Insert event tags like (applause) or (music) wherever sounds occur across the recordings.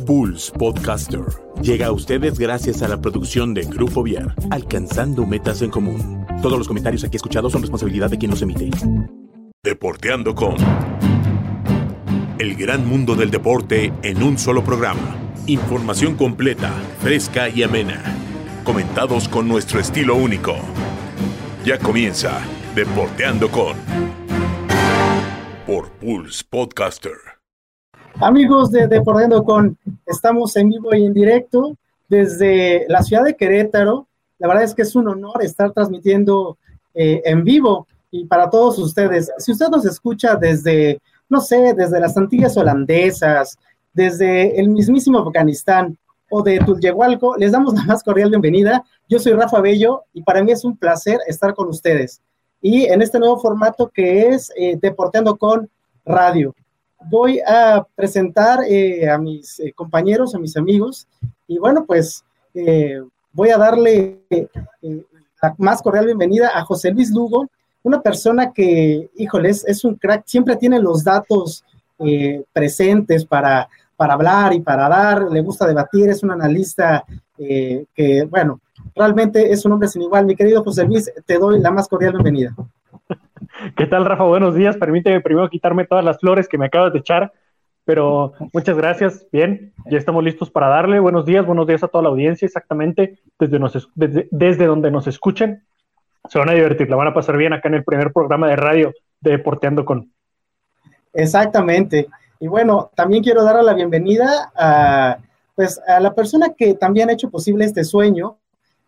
Pulse Podcaster llega a ustedes gracias a la producción de Grupo Viar, alcanzando metas en común. Todos los comentarios aquí escuchados son responsabilidad de quien los emite. Deporteando con el gran mundo del deporte en un solo programa. Información completa, fresca y amena. Comentados con nuestro estilo único. Ya comienza Deporteando con por Pulse Podcaster. Amigos de Deporteando con, estamos en vivo y en directo desde la ciudad de Querétaro. La verdad es que es un honor estar transmitiendo eh, en vivo y para todos ustedes. Si usted nos escucha desde, no sé, desde las Antillas holandesas, desde el mismísimo Afganistán o de Tulyehualco, les damos la más cordial bienvenida. Yo soy Rafa Bello y para mí es un placer estar con ustedes y en este nuevo formato que es eh, Deporteando con Radio. Voy a presentar eh, a mis eh, compañeros, a mis amigos, y bueno, pues voy a darle la más cordial bienvenida a José Luis Lugo, una persona que, híjoles, es un crack, siempre tiene los datos presentes para, para hablar y para dar, le gusta debatir, es un analista que, bueno, realmente es un hombre sin igual. Mi querido José Luis, te doy la más cordial bienvenida. ¿Qué tal, Rafa? Buenos días. Permíteme primero quitarme todas las flores que me acabas de echar, pero muchas gracias. Bien, ya estamos listos para darle. Buenos días, buenos días a toda la audiencia, exactamente desde, donde nos escuchen. Se van a divertir, la van a pasar bien acá en el primer programa de radio de Deporteando con. Exactamente. Y bueno, también quiero dar la bienvenida a, pues, a la persona que también ha hecho posible este sueño,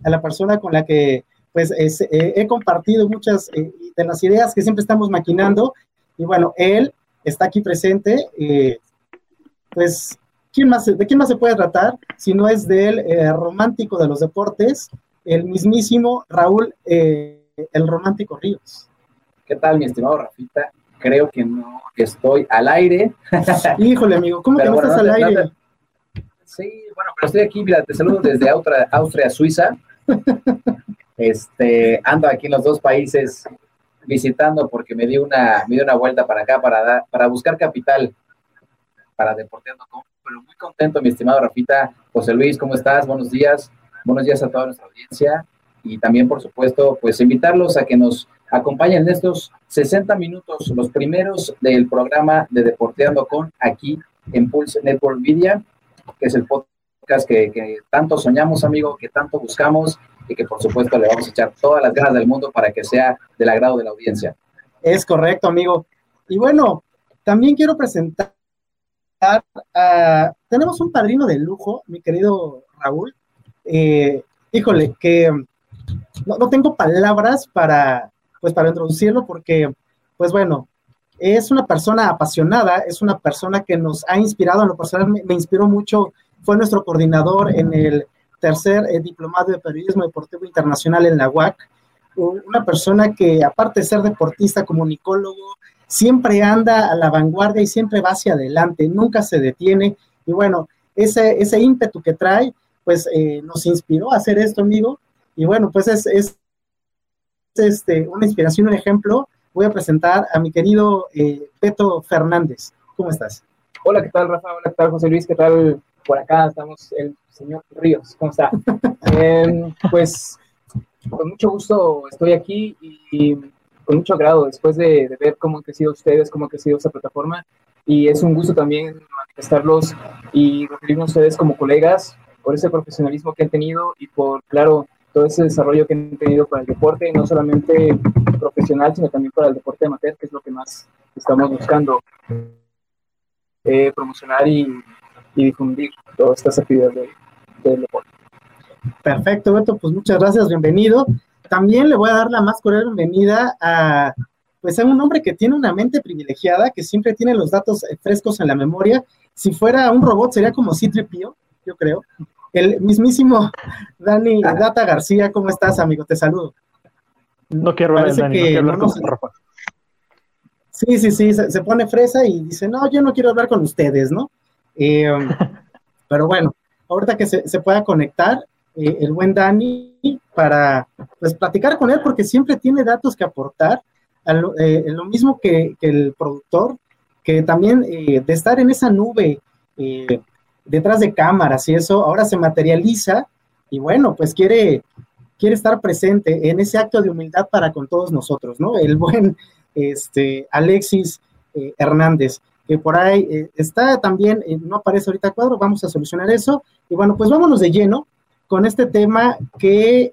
a la persona con la que pues eh, he compartido muchas eh, de las ideas que siempre estamos maquinando y bueno, él está aquí presente, eh, pues ¿quién más, ¿de quién más se puede tratar si no es del romántico de los deportes, el mismísimo Raúl, el romántico Ríos? ¿Qué tal, mi estimado Rafita? Creo que no estoy al aire. (laughs) Híjole, amigo, ¿cómo que no estás al aire? Sí, bueno, pero estoy aquí, mira, te saludo desde Austria, Austria, Suiza. (laughs) Este, ando aquí en los dos países visitando porque me di una, me di una vuelta para acá para, para buscar capital para Deporteando Pero muy contento, mi estimado Rafita. José Luis, ¿cómo estás? Buenos días. Buenos días a toda nuestra audiencia. Y también, por supuesto, pues invitarlos a que nos acompañen en estos 60 minutos, los primeros del programa de Deporteando con aquí en Pulse Network Media, que es el podcast que, que tanto soñamos, amigo, que tanto buscamos y que por supuesto le vamos a echar todas las ganas del mundo para que sea del agrado de la audiencia. Es correcto, amigo. Y bueno, también quiero presentar, tenemos un padrino de lujo, mi querido Raúl. Eh, híjole, que no, tengo palabras para, pues, para introducirlo porque, pues bueno, es una persona apasionada, es una persona que nos ha inspirado, en lo personal me inspiró mucho, fue nuestro coordinador en el tercer eh, diplomado de periodismo deportivo internacional en la UAC, una persona que aparte de ser deportista, comunicólogo, siempre anda a la vanguardia y siempre va hacia adelante, nunca se detiene. Y bueno, ese, ese ímpetu que trae, pues eh, nos inspiró a hacer esto, amigo. Y bueno, pues es, es este, una inspiración, un ejemplo. Voy a presentar a mi querido eh, Peto Fernández. ¿Cómo estás? Hola, ¿qué tal, Rafa? Hola, ¿qué tal, José Luis? ¿Qué tal por acá? Estamos el señor Ríos. ¿Cómo está? (laughs) Em, pues con mucho gusto estoy aquí y con mucho agrado después de, ver cómo han crecido ustedes, cómo ha crecido esta plataforma. Y es un gusto también manifestarlos y referirme a ustedes como colegas por ese profesionalismo que han tenido y por, claro, todo ese desarrollo que han tenido para el deporte, no solamente profesional, sino también para el deporte amateur, que es lo que más estamos buscando eh, promocionar y, y, difundir todas estas actividades del deporte. Perfecto, Beto, pues muchas gracias, bienvenido. También le voy a dar la más cordial bienvenida a, pues a un hombre que tiene una mente privilegiada, que siempre tiene los datos eh, frescos en la memoria. Si fuera un robot sería como C-3PO, yo creo. El mismísimo (laughs) Dani Data García, ¿cómo estás, amigo? Te saludo. No quiero hablar, Dani, no quiero hablar con Sí, sí, sí, se, pone fresa y dice, no, yo no quiero hablar con ustedes, ¿no? Eh, (laughs) pero bueno, ahorita que se, pueda conectar eh, el buen Dani para pues, platicar con él, porque siempre tiene datos que aportar, lo, eh, lo mismo que, el productor, que también de estar en esa nube detrás de cámaras y eso, ahora se materializa y bueno, pues quiere, quiere estar presente en ese acto de humildad para con todos nosotros, ¿no? El buen (laughs) este, Alexis Hernández, que por ahí eh, está también, eh, no aparece ahorita cuadro, vamos a solucionar eso. Y bueno, pues vámonos de lleno con este tema que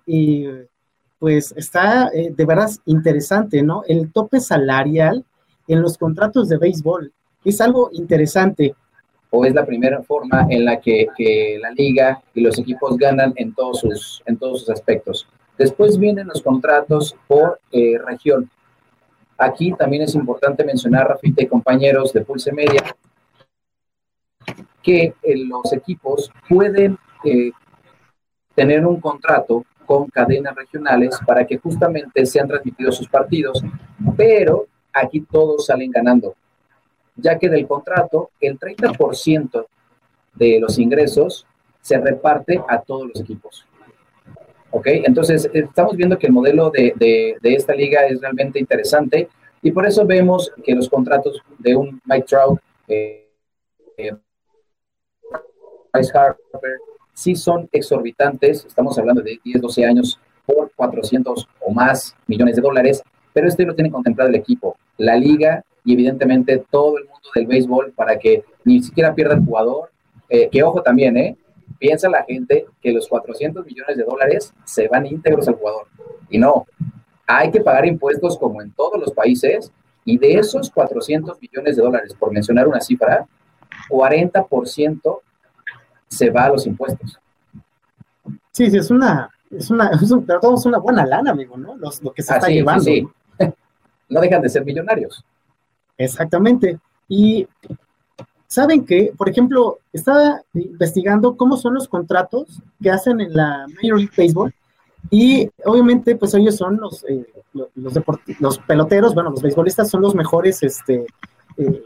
pues está de verdad interesante, ¿no? El tope salarial en los contratos de béisbol es algo interesante o es la primera forma en la que, la liga y los equipos ganan en todos sus, en todos sus aspectos. Después vienen los contratos por eh, región. Aquí también es importante mencionar, Rafita y compañeros de Pulse Media, que eh, los equipos pueden eh, tener un contrato con cadenas regionales para que justamente sean transmitidos sus partidos, pero aquí todos salen ganando ya que del contrato el 30% de los ingresos se reparte a todos los equipos. ¿Ok? Entonces, estamos viendo que el modelo de, esta liga es realmente interesante y por eso vemos que los contratos de un Mike Trout, eh, eh, Harper, sí son exorbitantes. Estamos hablando de 10, 12 años por 400 o más millones de dólares, pero este lo tiene contemplado el equipo. La liga y evidentemente todo el mundo del béisbol para que ni siquiera pierda el jugador. Eh, que ojo también, ¿eh? Piensa la gente que los 400 millones de dólares se van íntegros al jugador. Y no, hay que pagar impuestos como en todos los países y de esos 400 millones de dólares, por mencionar una cifra, 40% se va a los impuestos. Sí, sí, es una, es una, (laughs) es, una buena lana, amigo, ¿no? lo que se está llevando. Sí, sí. (laughs) no dejan de ser millonarios. Exactamente. Y saben que, por ejemplo, estaba investigando cómo son los contratos que hacen en la Major League Baseball y obviamente pues ellos son los, eh, los, los, peloteros, bueno, los beisbolistas son los mejores este, eh,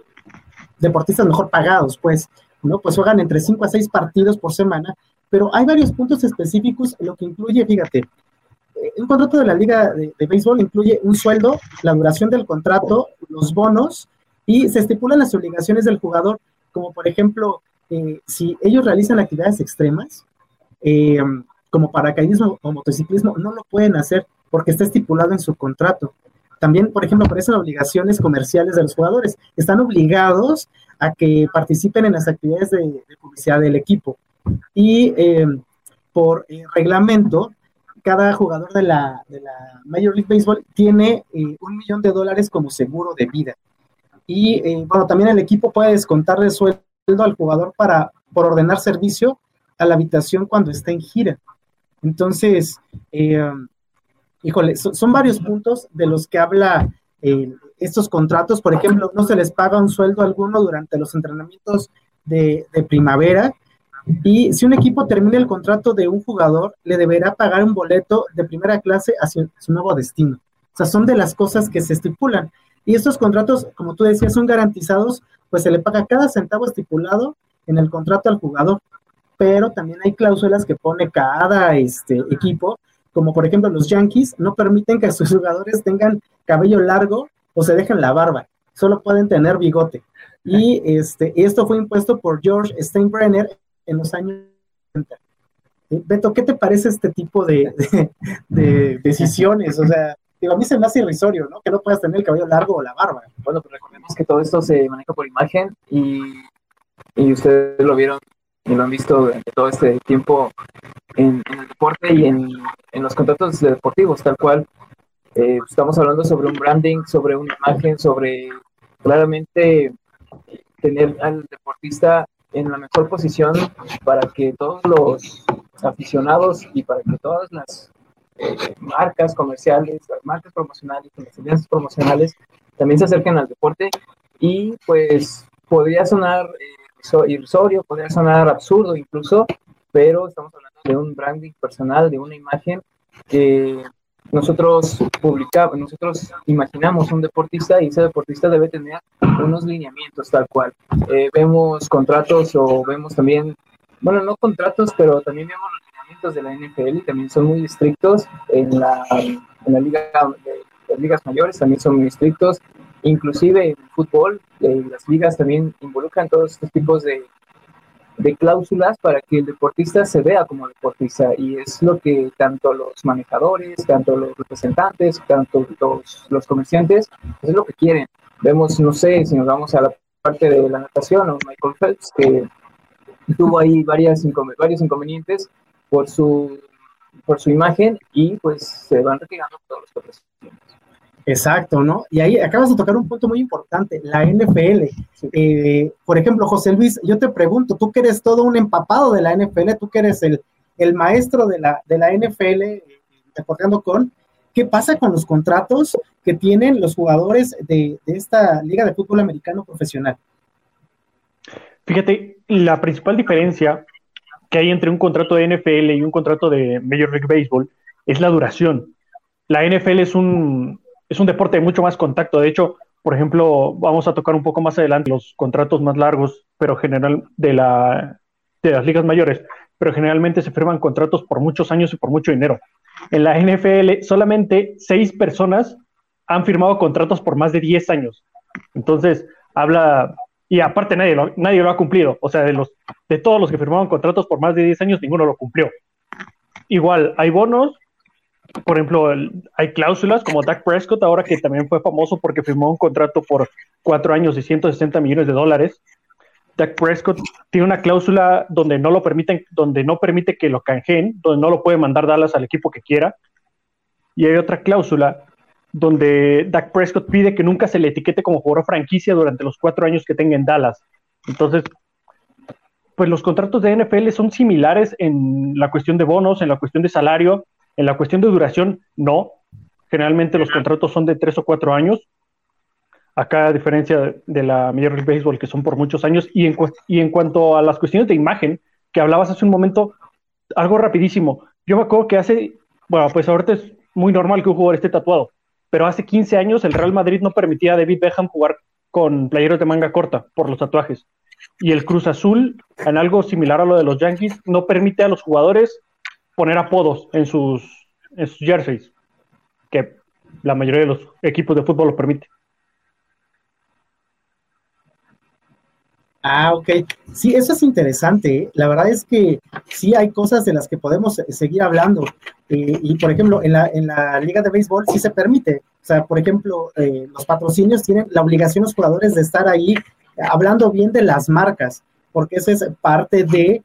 deportistas mejor pagados, pues, ¿no? Pues juegan entre 5 a 6 partidos por semana, pero hay varios puntos específicos, lo que incluye, fíjate, eh, un contrato de la liga de, béisbol incluye un sueldo, la duración del contrato, los bonos y se estipulan las obligaciones del jugador, como por ejemplo, eh, si ellos realizan actividades extremas, eh, como paracaidismo o motociclismo, no lo pueden hacer porque está estipulado en su contrato. También, por ejemplo, aparecen obligaciones comerciales de los jugadores. Están obligados a que participen en las actividades de, publicidad del equipo. Y por reglamento, cada jugador de la, Major League Baseball tiene eh, un millón de dólares como seguro de vida. Y eh, bueno, también el equipo puede descontarle sueldo al jugador para, por ordenar servicio a la habitación cuando está en gira. Entonces, eh, híjole, son, varios puntos de los que habla estos contratos. Por ejemplo, no se les paga un sueldo alguno durante los entrenamientos de, de primavera y si un equipo termina el contrato de un jugador, le deberá pagar un boleto de primera clase hacia su nuevo destino. O sea, son de las cosas que se estipulan. Y estos contratos, como tú decías, son garantizados, pues se le paga cada centavo estipulado en el contrato al jugador. Pero también hay cláusulas que pone cada este, equipo, como por ejemplo los Yankees, no permiten que sus jugadores tengan cabello largo o se dejen la barba, solo pueden tener bigote. Y este, esto fue impuesto por George Steinbrenner en los años 70. Eh, Beto, ¿qué te parece este tipo de, decisiones? O sea, digo, a mí se me hace irrisorio, ¿no? Que no puedas tener el cabello largo o la barba. Bueno, pues recordemos que todo esto se maneja por imagen y, ustedes lo vieron y lo han visto durante todo este tiempo en, el deporte y en, los contratos deportivos, tal cual. Eh, estamos hablando sobre un branding, sobre una imagen, sobre claramente tener al deportista en la mejor posición para que todos los aficionados y para que todas las eh, marcas comerciales, las marcas promocionales, las alianzas promocionales también se acerquen al deporte y pues podría sonar eh, irrisorio, podría sonar absurdo incluso, pero estamos hablando de un branding personal, de una imagen que nosotros publicamos, nosotros imaginamos un deportista y ese deportista debe tener unos lineamientos tal cual. Eh, vemos contratos o vemos también, bueno, no contratos, pero también vemos los de la NFL también son muy estrictos en la, en la liga las ligas mayores, también son muy estrictos. Inclusive en el fútbol, eh, las ligas también involucran todos estos tipos de, de cláusulas para que el deportista se vea como deportista y es lo que tanto los manejadores, tanto los representantes, tanto los, los comerciantes, es lo que quieren. Vemos, no sé, si nos vamos a la parte de la natación o Michael Phelps, que tuvo ahí varias varios inconvenientes por su, por su imagen y pues se van retirando todos los patrocinios. Exacto, ¿no? Y ahí acabas de tocar un punto muy importante, la NFL. Eh, por ejemplo, José Luis, yo te pregunto, tú que eres todo un empapado de la NFL, tú que eres el, el maestro de la, de la NFL, eh, con, ¿qué pasa con los contratos que tienen los jugadores de, de esta Liga de Fútbol Americano Profesional? Fíjate, la principal diferencia que hay entre un contrato de NFL y un contrato de Major League Baseball es la duración. La NFL es un, es un deporte de mucho más contacto. De hecho, por ejemplo, vamos a tocar un poco más adelante los contratos más largos, pero general de, la, de las ligas mayores, pero generalmente se firman contratos por muchos años y por mucho dinero. En la NFL, solamente seis personas han firmado contratos por más de 10 años. Entonces, habla, y aparte nadie lo, nadie lo ha cumplido. O sea, de, los, de todos los que firmaron contratos por más de 10 años, ninguno lo cumplió. Igual, hay bonos por ejemplo, hay cláusulas como Dak Prescott, ahora que también fue famoso porque firmó un contrato por cuatro años y 160 millones de dólares. Dak Prescott tiene una cláusula donde no lo permiten, donde no permite que lo canjeen, donde no lo puede mandar Dallas al equipo que quiera. Y hay otra cláusula donde Dak Prescott pide que nunca se le etiquete como jugador franquicia durante los cuatro años que tenga en Dallas. Entonces, pues los contratos de NFL son similares en la cuestión de bonos, en la cuestión de salario, en la cuestión de duración, no. Generalmente los contratos son de tres o cuatro años. Acá, a diferencia de la Major League Baseball, que son por muchos años. Y en, y en cuanto a las cuestiones de imagen, que hablabas hace un momento, algo rapidísimo. Yo me acuerdo que hace, bueno, pues ahorita es muy normal que un jugador esté tatuado, pero hace 15 años el Real Madrid no permitía a David Beckham jugar con playeros de manga corta por los tatuajes. Y el Cruz Azul, en algo similar a lo de los Yankees, no permite a los jugadores poner apodos en sus, en sus jerseys, que la mayoría de los equipos de fútbol lo permite. Ah, ok. Sí, eso es interesante. ¿eh? La verdad es que sí hay cosas de las que podemos seguir hablando. Eh, y, por ejemplo, en la, en la Liga de Béisbol sí se permite. O sea, por ejemplo, eh, los patrocinios tienen la obligación los jugadores de estar ahí hablando bien de las marcas, porque esa es parte de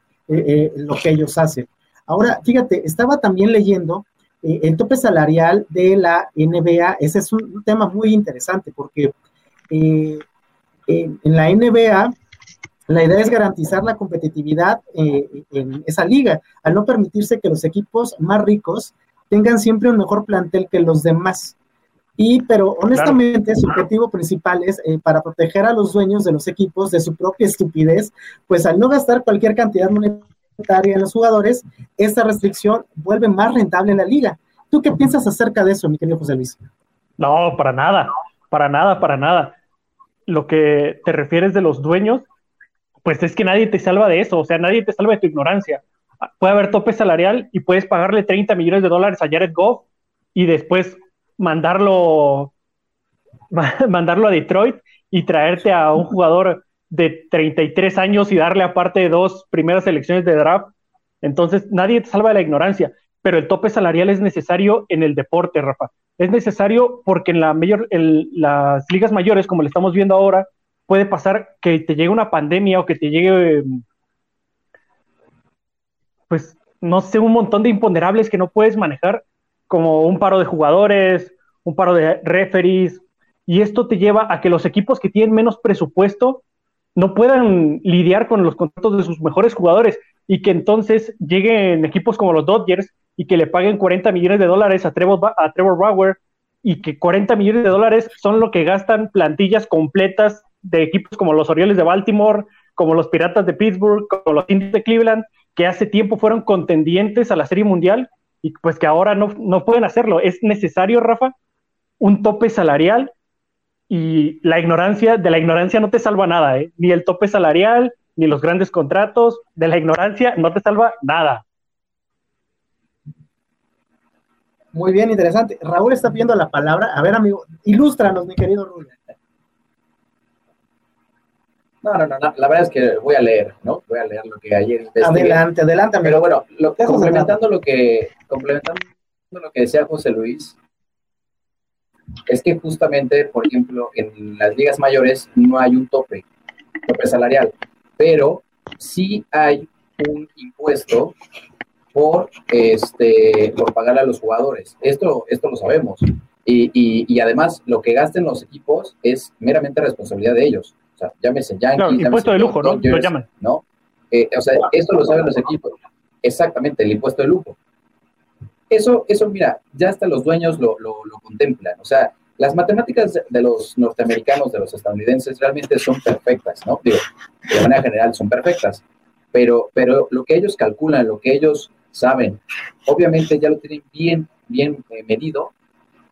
lo que ellos hacen. Ahora, fíjate, estaba también leyendo eh, el tope salarial de la NBA. Ese es un, tema muy interesante porque eh, en la NBA la idea es garantizar la competitividad eh, en esa liga, al no permitirse que los equipos más ricos tengan siempre un mejor plantel que los demás. Y, pero honestamente, su objetivo principal es para proteger a los dueños de los equipos de su propia estupidez, pues al no gastar cualquier cantidad monetaria en los jugadores, esta restricción vuelve más rentable la liga. ¿Tú qué piensas acerca de eso, mi querido José Luis? No, para nada, para nada, para nada. Lo que te refieres de los dueños, pues es que nadie te salva de eso, o sea, nadie te salva de tu ignorancia. Puede haber tope salarial y puedes pagarle 30 millones de dólares a Jared Goff y después mandarlo, (laughs) mandarlo a Detroit y traerte a un jugador de 33 años y darle aparte dos primeras elecciones de draft. Entonces, nadie te salva de la ignorancia, pero el tope salarial es necesario en el deporte, Rafa. Es necesario porque en, la mayor, en las ligas mayores, como le estamos viendo ahora, puede pasar que te llegue una pandemia o que te llegue, pues, no sé, un montón de imponderables que no puedes manejar, como un paro de jugadores, un paro de referees, y esto te lleva a que los equipos que tienen menos presupuesto no puedan lidiar con los contratos de sus mejores jugadores y que entonces lleguen equipos como los Dodgers y que le paguen 40 millones de dólares a Trevor, a Trevor Bauer y que 40 millones de dólares son lo que gastan plantillas completas de equipos como los Orioles de Baltimore, como los Piratas de Pittsburgh, como los Indians de Cleveland, que hace tiempo fueron contendientes a la Serie Mundial y pues que ahora no, no pueden hacerlo. Es necesario, Rafa, un tope salarial y la ignorancia, de la ignorancia no te salva nada, ¿eh? ni el tope salarial, ni los grandes contratos, de la ignorancia no te salva nada. Muy bien, interesante. Raúl está pidiendo la palabra. A ver, amigo, ilústranos, mi querido Raúl. No, no, no, la verdad es que voy a leer, ¿no? Voy a leer lo que ayer investigué. Adelante, adelante. Pero bueno, lo, complementando lo que complementando lo que decía José Luis, es que justamente, por ejemplo, en las ligas mayores no hay un tope, tope salarial, pero sí hay un impuesto por este por pagar a los jugadores. Esto, esto lo sabemos. Y, y, además, lo que gasten los equipos es meramente responsabilidad de ellos. O sea, llámese Yankees. Claro, impuesto de lujo, ¿no? lo llaman. ¿no? Eh, o sea, esto lo saben los equipos. Exactamente, el impuesto de lujo. Eso, eso mira, ya hasta los dueños lo, lo, lo contemplan. O sea, las matemáticas de los norteamericanos, de los estadounidenses, realmente son perfectas, ¿no? Digo, de manera general son perfectas, pero, pero lo que ellos calculan, lo que ellos saben, obviamente ya lo tienen bien, bien eh, medido,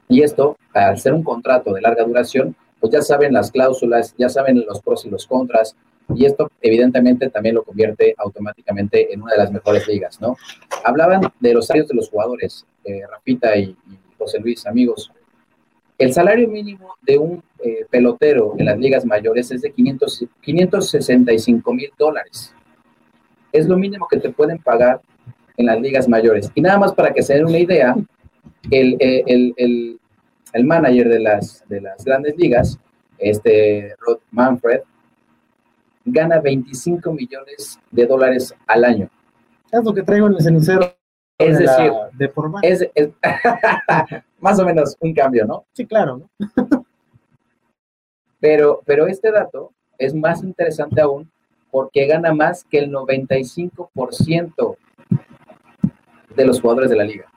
y esto, al ser un contrato de larga duración, pues ya saben las cláusulas, ya saben los pros y los contras, y esto evidentemente también lo convierte automáticamente en una de las mejores ligas, ¿no? Hablaban de los salarios de los jugadores, eh, Rafita y, José Luis, amigos. El salario mínimo de un eh, pelotero en las ligas mayores es de 500, 565 mil dólares. Es lo mínimo que te pueden pagar en las ligas mayores. Y nada más para que se den una idea, el, el, el, el manager de las, de las grandes ligas, este Rod Manfred, gana 25 millones de dólares al año. Es lo que traigo en el cenicero. Es decir, de es, es (laughs) más o menos un cambio, ¿no? Sí, claro. (laughs) pero, pero este dato es más interesante aún porque gana más que el 95% de los jugadores de la liga.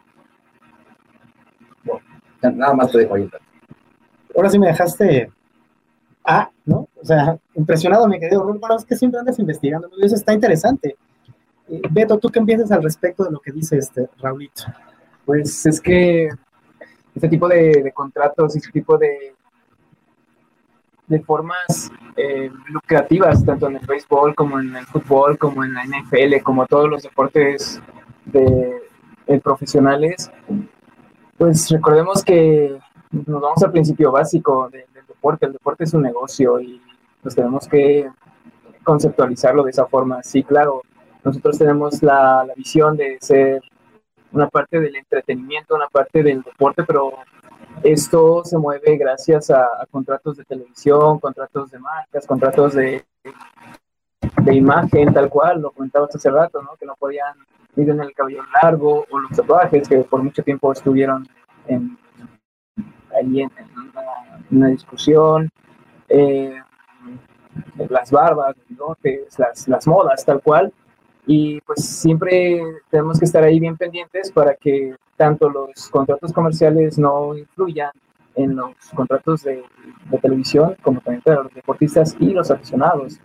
Nada más te dejo ahí. Ahora sí me dejaste Ah, ¿no? O sea, impresionado me quedé. Bueno, es que siempre andas investigando, eso está interesante. Eh, Beto, ¿tú qué piensas al respecto de lo que dice este Raulito? Pues es que este tipo de, contratos y este tipo de, de formas eh, lucrativas, tanto en el béisbol como en el fútbol, como en la NFL, como todos los deportes de, eh, profesionales, pues recordemos que nos vamos al principio básico de, deporte. El deporte es un negocio y pues tenemos que conceptualizarlo de esa forma. Sí, claro, nosotros tenemos la, visión de ser una parte del entretenimiento, una parte del deporte, pero esto se mueve gracias a, contratos de televisión, contratos de marcas, contratos de, de imagen, tal cual, lo comentabas hace rato, ¿no? que no podían ir en el cabello largo o los tatuajes que por mucho tiempo estuvieron en, ahí en, una, discusión, eh, las barbas, las, las modas, tal cual. Y pues siempre tenemos que estar ahí bien pendientes para que tanto los contratos comerciales no influyan en los contratos de, televisión, como también para los deportistas y los aficionados.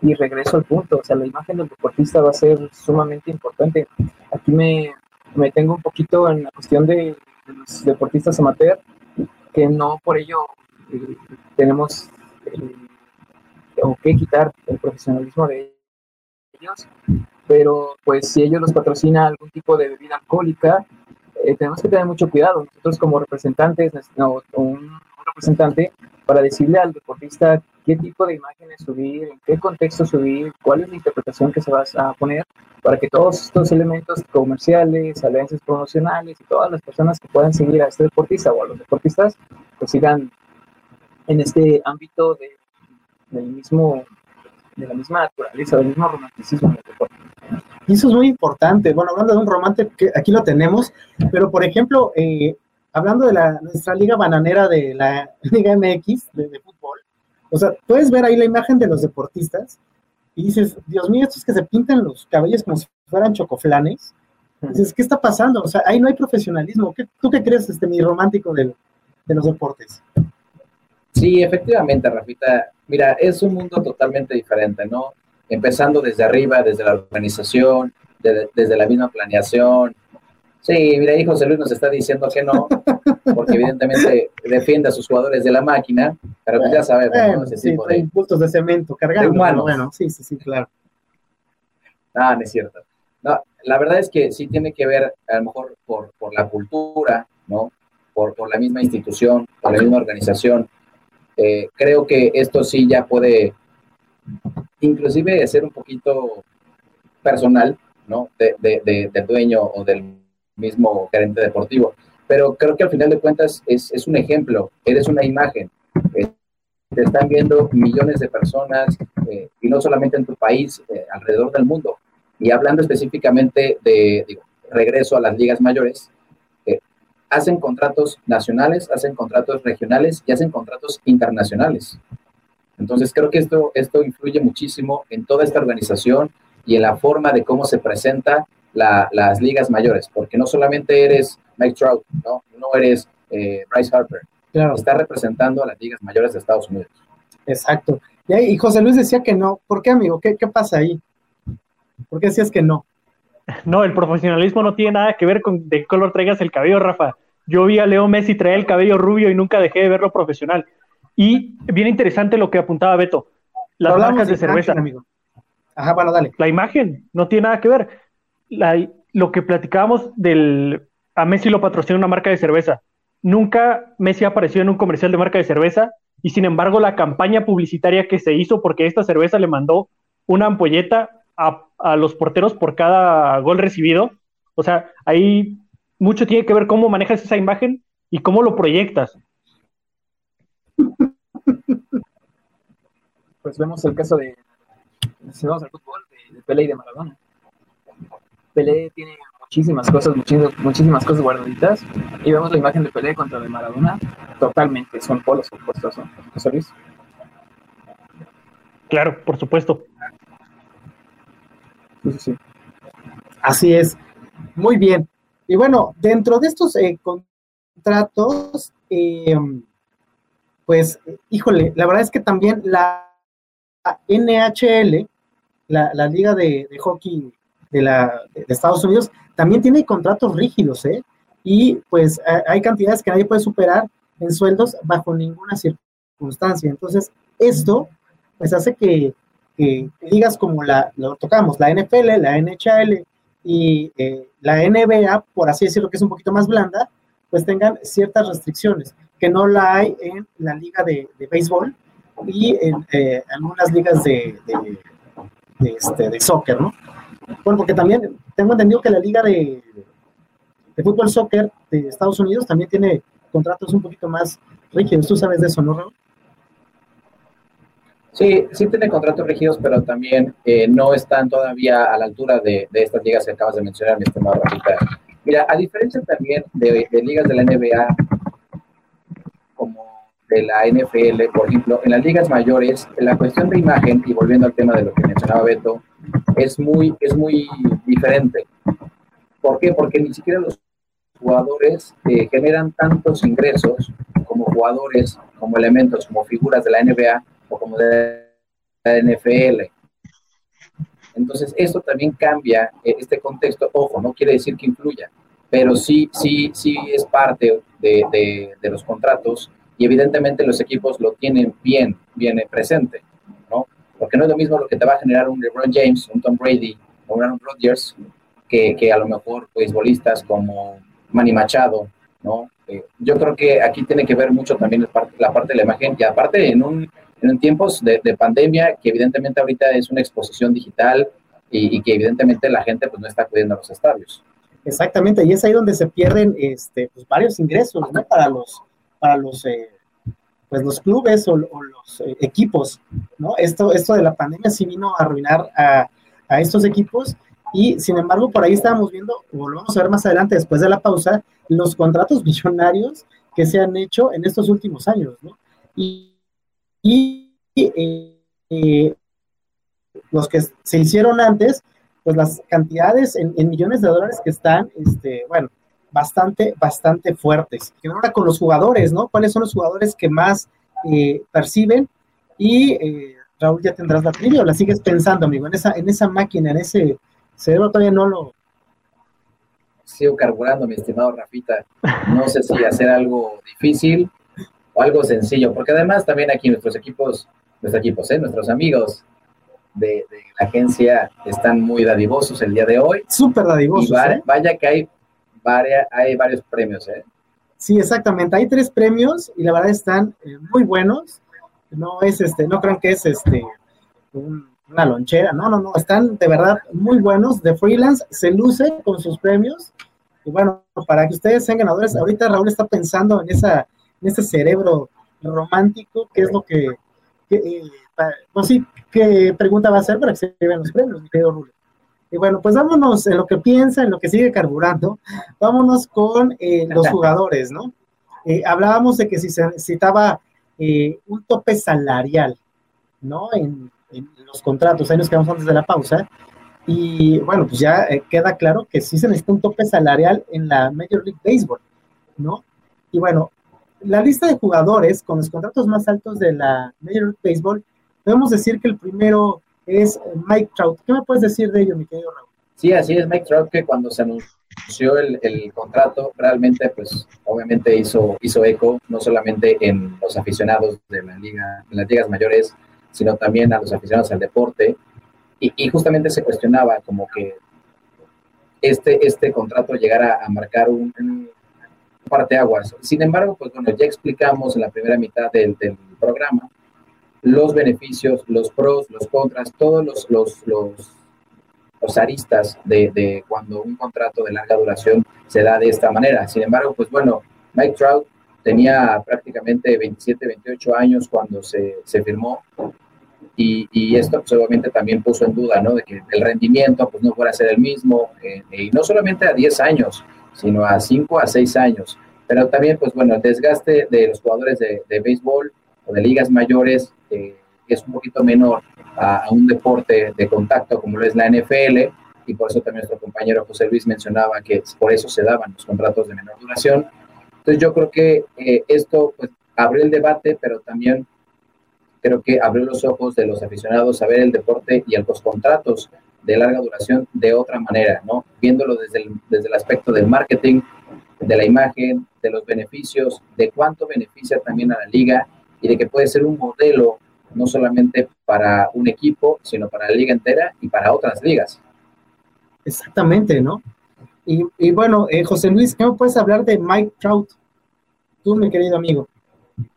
Y regreso al punto, o sea, la imagen del deportista va a ser sumamente importante. Aquí me, me tengo un poquito en la cuestión de, de los deportistas amateur, que no por ello eh, tenemos eh, que quitar el profesionalismo de ellos, pero pues si ellos los patrocina algún tipo de bebida alcohólica, eh, tenemos que tener mucho cuidado. Nosotros como representantes, no, un, representante, para decirle al deportista qué tipo de imágenes subir, en qué contexto subir, cuál es la interpretación que se va a poner, para que todos estos elementos comerciales, alianzas promocionales y todas las personas que puedan seguir a este deportista o a los deportistas, pues sigan en este ámbito de, del mismo, de la misma naturaleza, del mismo romanticismo del deporte. Y eso es muy importante. Bueno, hablando de un romance, que aquí lo tenemos, pero por ejemplo, eh, hablando de la, nuestra liga bananera de la (laughs) Liga MX de, fútbol, o sea, puedes ver ahí la imagen de los deportistas y dices, Dios mío, estos que se pintan los cabellos como si fueran chocoflanes. dices, ¿qué está pasando? O sea, ahí no hay profesionalismo. ¿Qué, ¿Tú qué crees, este, mi romántico de los deportes? Sí, efectivamente, Rafita. Mira, es un mundo totalmente diferente, ¿no? Empezando desde arriba, desde la organización, desde la misma planeación, Sí, mira, ahí José Luis nos está diciendo que no, porque evidentemente defiende a sus jugadores de la máquina, pero pues ya sabemos, ¿no? Ese sí, tipo de impulsos de cemento cargando. Bueno, sí, sí, sí, claro. Ah, no es cierto. No, la verdad es que sí tiene que ver, a lo mejor, por, por la cultura, ¿no? Por, por, la misma institución, por la misma organización. Eh, creo que esto sí ya puede inclusive de ser un poquito personal, ¿no? De, de, del dueño o del mismo gerente deportivo. Pero creo que al final de cuentas es, es un ejemplo, eres una imagen. Eh, te están viendo millones de personas eh, y no solamente en tu país, eh, alrededor del mundo. Y hablando específicamente de digo, regreso a las ligas mayores, hacen contratos nacionales, hacen contratos regionales y hacen contratos internacionales. Entonces creo que esto, esto influye muchísimo en toda esta organización y en la forma de cómo se presenta las ligas mayores, porque no solamente eres Mike Trout, no, no eres eh, Bryce Harper, claro. está representando a las ligas mayores de Estados Unidos. Exacto. Y, José Luis decía que no. ¿Por qué, amigo? ¿Qué, qué pasa ahí? ¿Por qué decías que no? (laughs) No, el profesionalismo no tiene nada que ver con de qué color traigas el cabello, Rafa. Yo vi a Leo Messi traer el cabello rubio y nunca dejé de verlo profesional. Y bien interesante lo que apuntaba Beto. Las marcas de, cerveza. amigo. Ajá, bueno, dale. La imagen no tiene nada que ver. Lo que platicábamos del. A Messi lo patrocina una marca de cerveza. Nunca Messi apareció en un comercial de marca de cerveza y sin embargo la campaña publicitaria que se hizo porque esta cerveza le mandó una ampolleta a, los porteros por cada gol recibido. O sea, ahí mucho tiene que ver cómo manejas esa imagen y cómo lo proyectas. Pues vemos el caso de, si vamos al fútbol, de, Pelé y de Maradona. Pelé tiene muchísimas cosas, muchísimas, muchísimas cosas guardaditas, y vemos la imagen de Pelé contra de Maradona, totalmente, son polos opuestos, ¿no? José Luis. Claro, por supuesto. Sí, sí, sí. Así es. Muy bien. Y bueno, dentro de estos eh, contratos, eh, pues, híjole, la verdad es que también la NHL, la, liga de, hockey de, la, de Estados Unidos, también tiene contratos rígidos, ¿eh? Y pues hay cantidades que nadie puede superar en sueldos bajo ninguna circunstancia. Entonces, esto pues hace que, ligas como la, lo tocamos, la NFL, la NHL y eh, la NBA, por así decirlo, que es un poquito más blanda, pues tengan ciertas restricciones que no la hay en la liga de, béisbol y en eh, algunas ligas de, de, este, de soccer, ¿no? Bueno, porque también tengo entendido que la liga de, de fútbol soccer de Estados Unidos también tiene contratos un poquito más rígidos. ¿Tú sabes de eso, no, Raúl? Sí, sí tiene contratos rígidos, pero también eh, no están todavía a la altura de, de, estas ligas que acabas de mencionar, mi estimado Rafita. Mira, a diferencia también de, de ligas de la NBA, como de la NFL, por ejemplo, en las ligas mayores, la cuestión de imagen, y volviendo al tema de lo que mencionaba Beto, es muy, es muy diferente. ¿Por qué? Porque ni siquiera los jugadores eh, generan tantos ingresos como jugadores, como elementos, como figuras de la NBA o como de la NFL. Entonces, esto también cambia eh, este contexto. Ojo, no quiere decir que influya, pero sí, sí, sí es parte de, de, los contratos y evidentemente los equipos lo tienen bien, bien presente. Porque no es lo mismo lo que te va a generar un LeBron James, un Tom Brady o un Aaron Rodgers que, que a lo mejor beisbolistas como Manny Machado, ¿no? Eh, yo creo que aquí tiene que ver mucho también la parte, de la imagen y aparte en un, en tiempos de, de, pandemia que evidentemente ahorita es una exposición digital y, y, que evidentemente la gente pues no está acudiendo a los estadios. Exactamente, y es ahí donde se pierden este, pues, varios ingresos ¿no? para los, para los, eh, pues, los clubes o, los eh, equipos. ¿no? Esto, esto de la pandemia sí vino a arruinar a, a, estos equipos y sin embargo por ahí estábamos viendo, o lo vamos a ver más adelante después de la pausa, los contratos (laughs) millonarios que se han hecho en estos últimos años. ¿no? Y, y eh, los que se hicieron antes, pues las cantidades en, millones de dólares que están, este, bueno, bastante, bastante fuertes. Y ahora con los jugadores, ¿no? ¿Cuáles son los jugadores que más eh, perciben? Y eh, Raúl, ya tendrás la trivia o la sigues pensando, amigo, en esa, en esa máquina, en ese cerebro todavía no lo... Sigo carburando, mi estimado Rafita. No sé si hacer algo difícil o algo sencillo, porque además también aquí nuestros equipos, nuestros equipos, ¿eh? nuestros amigos de, la agencia están muy dadivosos el día de hoy. Súper dadivosos. ¿eh? Vaya que hay, hay varios premios, ¿eh? Sí, exactamente. Hay tres premios y la verdad están eh, muy buenos. No es este, no crean que es este una lonchera. No, no, no, están de verdad muy buenos. De freelance se luce con sus premios. Y bueno, para que ustedes sean ganadores, ahorita Raúl está pensando en, esa, ese cerebro romántico, que es lo que, eh, pues qué pregunta va a hacer para que se lleven los premios, mi querido Rulo. Y bueno, pues vámonos en lo que piensa, en lo que sigue carburando, vámonos con eh, los jugadores, ¿no? Eh, hablábamos de que si se necesitaba un tope salarial, ¿no? En, en los contratos, ahí nos quedamos antes de la pausa, y bueno, pues ya eh, queda claro que sí se necesita un tope salarial en la Major League Baseball, ¿no? Y bueno, la lista de jugadores con los contratos más altos de la Major League Baseball, podemos decir que el primero es Mike Trout. ¿Qué me puedes decir de ello, mi querido Raúl? Sí, así es, Mike Trout, que cuando se anunció el, el, contrato, realmente, pues, obviamente hizo, hizo eco, no solamente en los aficionados de la liga, en las ligas mayores, sino también a los aficionados al deporte. Y, justamente se cuestionaba como que este, este contrato llegara a marcar un, un parteaguas. Sin embargo, pues bueno, ya explicamos en la primera mitad del, del programa los beneficios, los pros, los contras, todos los, los, los, los aristas de, de, cuando un contrato de larga duración se da de esta manera. Sin embargo, pues bueno, Mike Trout tenía prácticamente 27, 28 años cuando se, se firmó y, esto pues, obviamente también puso en duda, ¿no? De que el rendimiento pues no fuera a ser el mismo, eh, y no solamente a 10 años, sino a 5 a 6 años. Pero también, pues bueno, el desgaste de los jugadores de, de béisbol o de ligas mayores eh, es un poquito menor a, a, un deporte de contacto como lo es la NFL, y por eso también nuestro compañero José Luis mencionaba que por eso se daban los contratos de menor duración. Entonces yo creo que eh, esto pues, abrió el debate, pero también creo que abrió los ojos de los aficionados a ver el deporte y los contratos de larga duración de otra manera, ¿no? Viéndolo desde desde el aspecto del marketing, de la imagen, de los beneficios, de cuánto beneficia también a la liga y de que puede ser un modelo no solamente para un equipo, sino para la liga entera y para otras ligas. Exactamente, ¿no? Y, y bueno, eh, José Luis, ¿qué me puedes hablar de Mike Trout? Tú, mi querido amigo.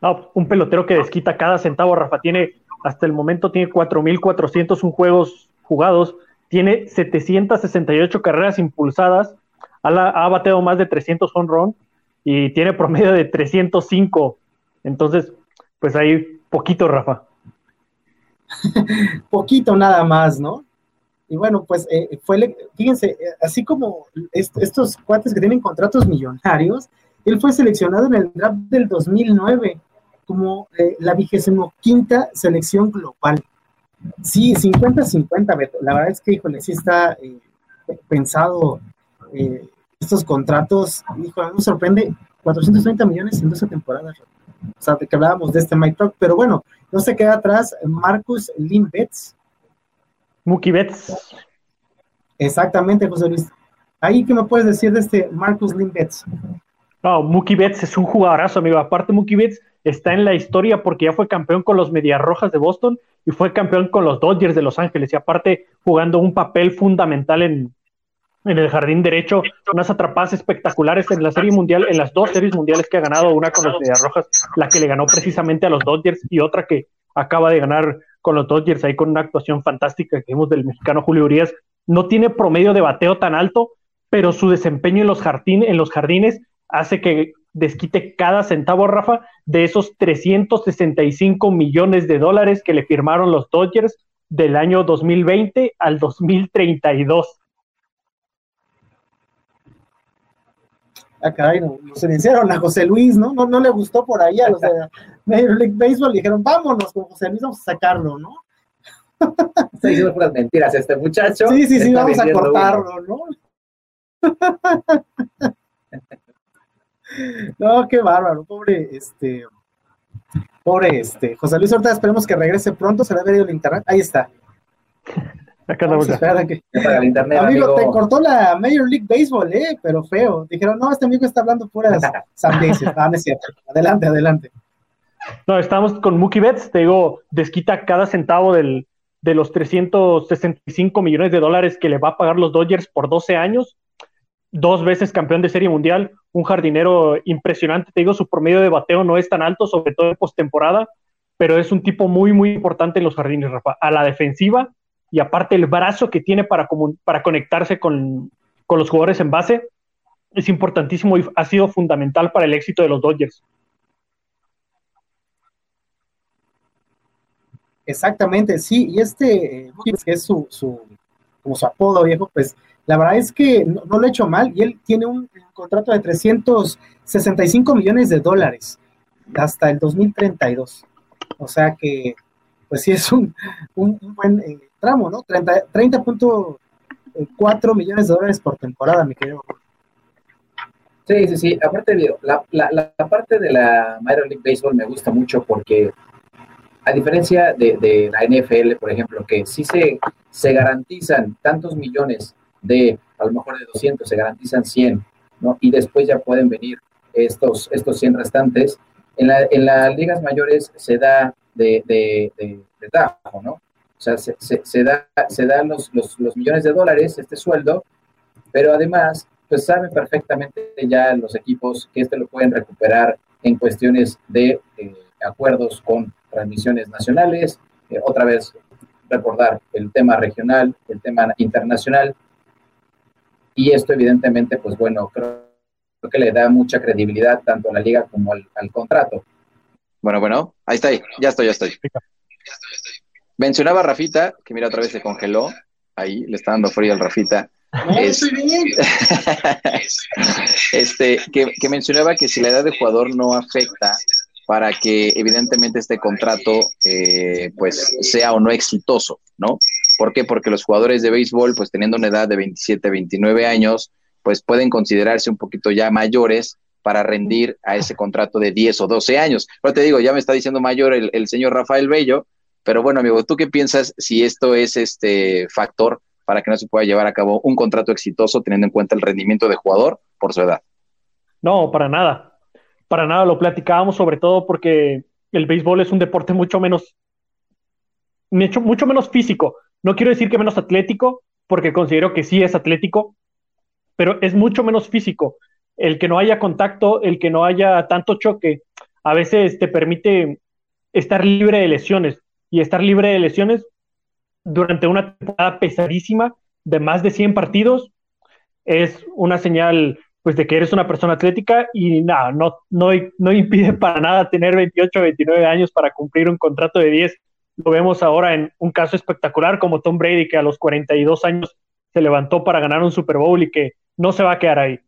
No, un pelotero que desquita cada centavo, Rafa. Tiene, hasta el momento, tiene 4.401 juegos jugados, tiene 768 carreras impulsadas, ha, ha bateado más de 300 home run y tiene promedio de 305. Entonces, pues ahí, poquito, Rafa. (laughs) poquito nada más, ¿no? Y bueno, pues eh, fue, fíjense, eh, así como est estos cuates que tienen contratos millonarios, él fue seleccionado en el draft del 2009 como eh, la vigésimo quinta selección global. Sí, 50-50, La verdad es que, híjole, sí está eh, pensado estos contratos. Híjole, me sorprende 430 millones en 12 temporadas. O sea, de que hablábamos de este Mike Talk, pero bueno, no se queda atrás Marcus Limbets. Mookie Betts. Exactamente, José Luis. Ahí, ¿qué me puedes decir de este Marcus Limbets? No, Mookie Betts es un jugadorazo, amigo. Aparte, Mookie Betts está en la historia porque ya fue campeón con los Medias Rojas de Boston y fue campeón con los Dodgers de Los Ángeles. Y aparte, jugando un papel fundamental en, en el jardín derecho, unas atrapadas espectaculares en la serie mundial, en las dos series mundiales que ha ganado, una con los Medias Rojas, la que le ganó precisamente a los Dodgers y otra que acaba de ganar con los Dodgers ahí con una actuación fantástica que vimos del mexicano Julio Urias. No tiene promedio de bateo tan alto, pero su desempeño en los, jardín, en los jardines hace que desquite cada centavo, Rafa, de esos 365 millones de dólares que le firmaron los Dodgers del año 2020 al 2032. Ah, caray, no, se iniciaron a José Luis, ¿no? ¿no? No le gustó por ahí a los de (laughs) Major League Baseball, dijeron, vámonos con José Luis, vamos a sacarlo, ¿no? Está diciendo puras mentiras este muchacho. Sí, sí, sí, vamos a cortarlo, ¿no? (laughs) No, qué bárbaro, pobre, este, pobre, este, José Luis Horta, esperemos que regrese pronto, se le ha venido el internet, ahí está. Acá que... internet, amigo, amigo, te cortó la Major League Baseball, eh, pero feo. Dijeron, no, este amigo está hablando puras (laughs) sandeces. Ah, no es cierto. Adelante, adelante. No, estamos con Mookie Betts, te digo, desquita cada centavo del, de los 365 millones de dólares que le va a pagar los Dodgers por 12 años dos veces campeón de serie mundial, un jardinero impresionante. Te digo, su promedio de bateo no es tan alto, sobre todo en postemporada, pero es un tipo muy, muy importante en los jardines, Rafa, a la defensiva y aparte el brazo que tiene para, para conectarse con, con los jugadores en base es importantísimo y ha sido fundamental para el éxito de los Dodgers. Exactamente, sí, y este, eh, que es su, su, como su apodo viejo, pues la verdad es que no, lo ha hecho mal y él tiene un, contrato de 365 millones de dólares hasta el 2032. O sea que, pues sí es un, un, buen eh, tramo, ¿no? 30.4 millones de dólares por temporada, mi querido. Sí, sí, sí. Aparte, la, la, la parte de la Major League Baseball me gusta mucho porque a diferencia de, la NFL, por ejemplo, que sí se, se garantizan tantos millones de, a lo mejor de 200, se garantizan 100, ¿no? Y después ya pueden venir estos, estos 100 restantes. En, la, en las ligas mayores se da de, de, de, trabajo, ¿no? O sea, se, se, da, se dan los, los, los, millones de dólares, este sueldo, pero además, pues saben perfectamente ya los equipos que este lo pueden recuperar en cuestiones de eh, acuerdos con transmisiones nacionales, eh, otra vez recordar el tema regional, el tema internacional, y esto evidentemente, pues bueno, creo, que le da mucha credibilidad tanto a la liga como al, contrato. Bueno, bueno, ahí está, ahí. ya estoy, ya estoy. Mencionaba Rafita, que mira, otra vez se congeló, ahí le está dando frío al Rafita. (laughs) este, que, que mencionaba que si la edad de jugador no afecta para que evidentemente este contrato eh, pues sea o no exitoso, ¿no? ¿Por qué? Porque los jugadores de béisbol, pues teniendo una edad de 27, 29 años, pues pueden considerarse un poquito ya mayores para rendir a ese contrato de 10 o 12 años. Pero te digo, ya me está diciendo mayor el, el señor Rafael Bello, pero bueno, amigo, ¿tú qué piensas si esto es este factor para que no se pueda llevar a cabo un contrato exitoso teniendo en cuenta el rendimiento de jugador por su edad? No, para nada para nada lo platicábamos, sobre todo porque el béisbol es un deporte mucho menos, mucho menos físico. No quiero decir que menos atlético, porque considero que sí es atlético, pero es mucho menos físico. El que no haya contacto, el que no haya tanto choque, a veces te permite estar libre de lesiones. Y estar libre de lesiones durante una temporada pesadísima de más de 100 partidos es una señal pues de que eres una persona atlética y nada, no, no, no impide para nada tener 28 29 años para cumplir un contrato de 10. Lo vemos ahora en un caso espectacular como Tom Brady, que a los 42 años se levantó para ganar un Super Bowl y que no se va a quedar ahí,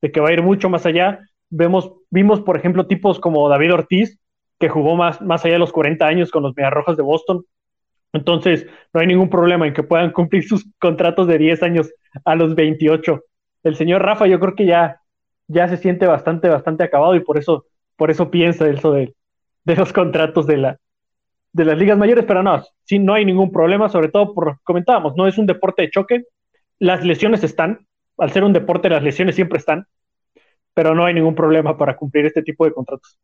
de que va a ir mucho más allá. Vemos, vimos, por ejemplo, tipos como David Ortiz, que jugó más, más allá de los 40 años con los Mediarrojas de Boston. Entonces, no hay ningún problema en que puedan cumplir sus contratos de 10 años a los 28 el señor Rafa yo creo que ya, ya se siente bastante, bastante acabado y por eso, por eso piensa eso de, los contratos de, la, de las ligas mayores, pero no, sí, no hay ningún problema, sobre todo por, comentábamos, no es un deporte de choque, las lesiones están, al ser un deporte las lesiones siempre están, pero no hay ningún problema para cumplir este tipo de contratos.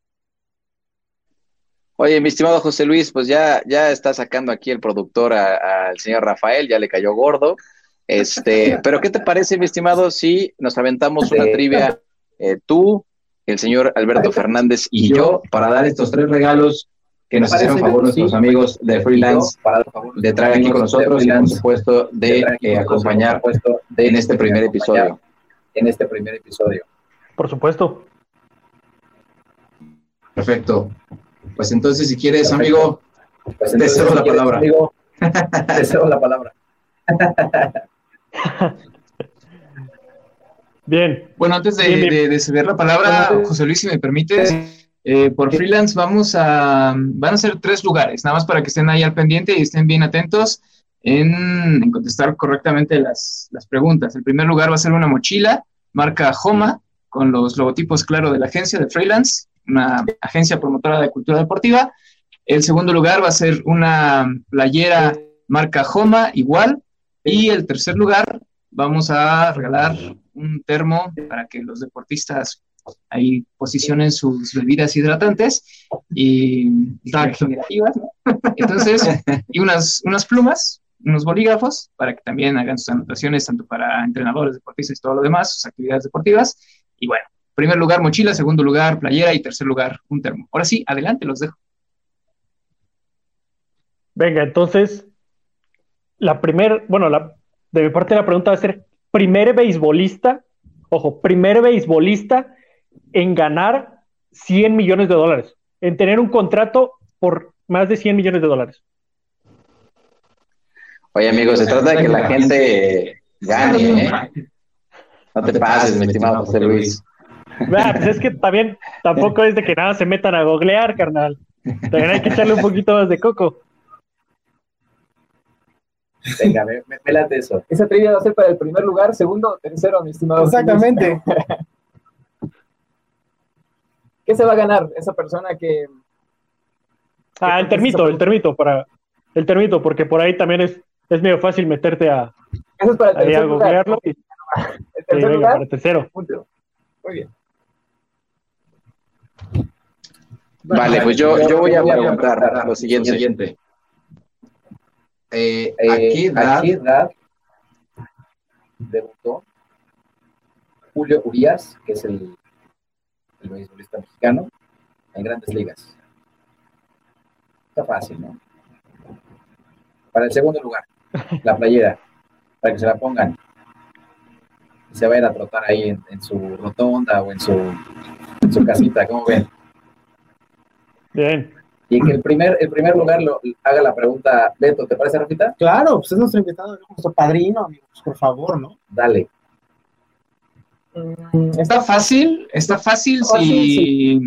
Oye, mi estimado José Luis, pues ya, ya está sacando aquí el productor al señor Rafael, ya le cayó gordo. Este, (laughs) pero ¿qué te parece, mi estimado, si nos aventamos una trivia eh, tú, el señor Alberto Fernández y yo para dar estos tres regalos que nos hicieron favor nuestros amigos de freelance de traer aquí con nosotros y por supuesto de eh, acompañar en este primer episodio. En este primer episodio. Por supuesto. Perfecto. Pues entonces, si quieres, amigo, pues deseo (laughs) la palabra. deseo la palabra. Bien. Bueno, antes de, ceder la palabra, José Luis, si me permites, eh, por freelance vamos a, van a ser tres lugares, nada más para que estén ahí al pendiente y estén bien atentos en, contestar correctamente las, preguntas. El primer lugar va a ser una mochila, marca Homa, con los logotipos claro de la agencia de freelance, una agencia promotora de cultura deportiva. El segundo lugar va a ser una playera marca Homa, igual, y el tercer lugar, vamos a regalar un termo para que los deportistas ahí posicionen sus bebidas hidratantes y regenerativas, (laughs) Entonces, y unas, unas plumas, unos bolígrafos, para que también hagan sus anotaciones, tanto para entrenadores, deportistas y todo lo demás, sus actividades deportivas. Y bueno, primer lugar mochila, segundo lugar playera y tercer lugar un termo. Ahora sí, adelante, los dejo. Venga, entonces, la primera, bueno, la, de mi parte la pregunta va a ser, primer beisbolista, ojo, primer beisbolista en ganar 100 millones de dólares, en tener un contrato por más de 100 millones de dólares. Oye, amigos, se trata de que la gente gane, ¿eh? No te pases, mi estimado José Luis. Ah, pues es que también tampoco es de que nada se metan a googlear, carnal. También hay que echarle un poquito más de coco. Venga, me, me, late eso. Esa trivia va a ser para el primer lugar, segundo, tercero, mi estimado. Exactamente. (laughs) ¿Qué se va a ganar esa persona que... Ah, el termito, el termito, para... El termito, porque por ahí también es, es medio fácil meterte a... Eso es para el tercer lugar. Y, ¿El tercer lugar? Para el tercero. Muy bien. Vale, pues yo, yo voy a preguntar lo siguiente. Eh, ¿a, qué edad, ¿A qué edad debutó Julio Urias, que es el, el beisbolista mexicano, en grandes ligas? Está fácil, ¿no? Para el segundo lugar, la playera, para que se la pongan. Y se vayan a trotar ahí en, en su rotonda o en su, en su casita, ¿cómo ven? Bien. Y que el primer, el primer lugar lo, haga la pregunta, Beto, ¿te parece, Rafita? Claro, pues es nuestro invitado, nuestro padrino, amigos, por favor, ¿no? Dale. Mm, está fácil, está fácil si,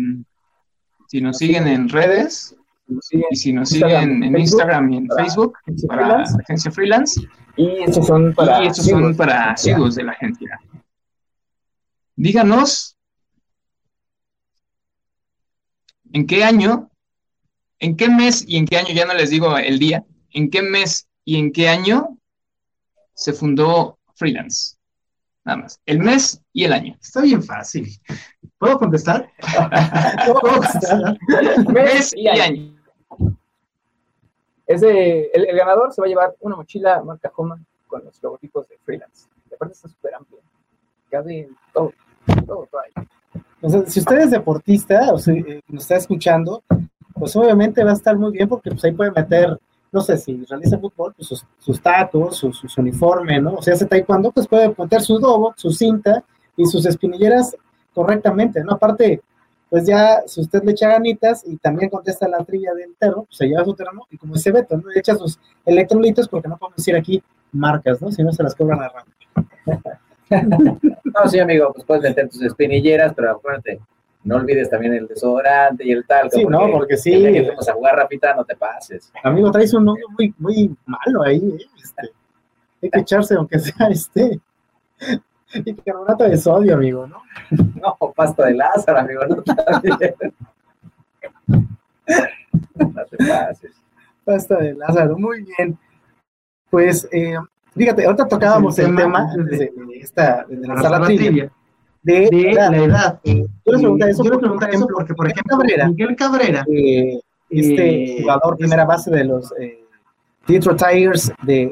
si nos siguen en redes y si nos siguen en Instagram y en Facebook para la agencia freelance. Y estos son para, y estos son para asiduos de la agencia. Díganos en qué año, en qué mes y en qué año, ya no les digo el día, en qué mes y en qué año se fundó Freelance. Nada más. El mes y el año. Está bien fácil. ¿Puedo contestar? (laughs) ¿Puedo contestar? mes y año. Ese, el, el, ganador se va a llevar una mochila marca Homa con los logotipos de Freelance. De aparte está súper amplia. Cabe todo, todo, todo ahí. Si usted es deportista o si eh, nos está escuchando, pues obviamente va a estar muy bien porque pues ahí puede meter, no sé, si realiza fútbol, pues sus, sus tacos, su, uniforme, ¿no? O sea, hace taekwondo, pues puede meter su dobo, su cinta y sus espinilleras correctamente, ¿no? Aparte, pues ya si usted le echa ganitas y también contesta la trilla del terro, pues se lleva su terreno y como dice Beto, ¿no? Le echa sus electrolitos porque no podemos decir aquí marcas, ¿no? Si no se las cobran a rato. (laughs) (laughs) No, sí, amigo, pues puedes meter tus espinilleras, pero acuérdate, no olvides también el desodorante y el talco. Sí, no, porque sí. El día que fuimos a jugar rapita, no te pases. Amigo, traes un novio muy, muy malo ahí, ¿eh? Este, hay que echarse, aunque sea este. Y carbonato de sodio, amigo, ¿no? (laughs) No, pasta de Lázaro, amigo, no No te pases. Pasta de Lázaro, muy bien. Pues, eh, Fíjate, ahorita tocábamos el, el tema, de, de, esta, de la sala trivia, de, de la edad. Eh, yo les pregunté eso, yo por ejemplo, porque, por ejemplo, Cabrera, Miguel Cabrera, eh, este eh, jugador primera base de los eh, Detroit Tigers, de,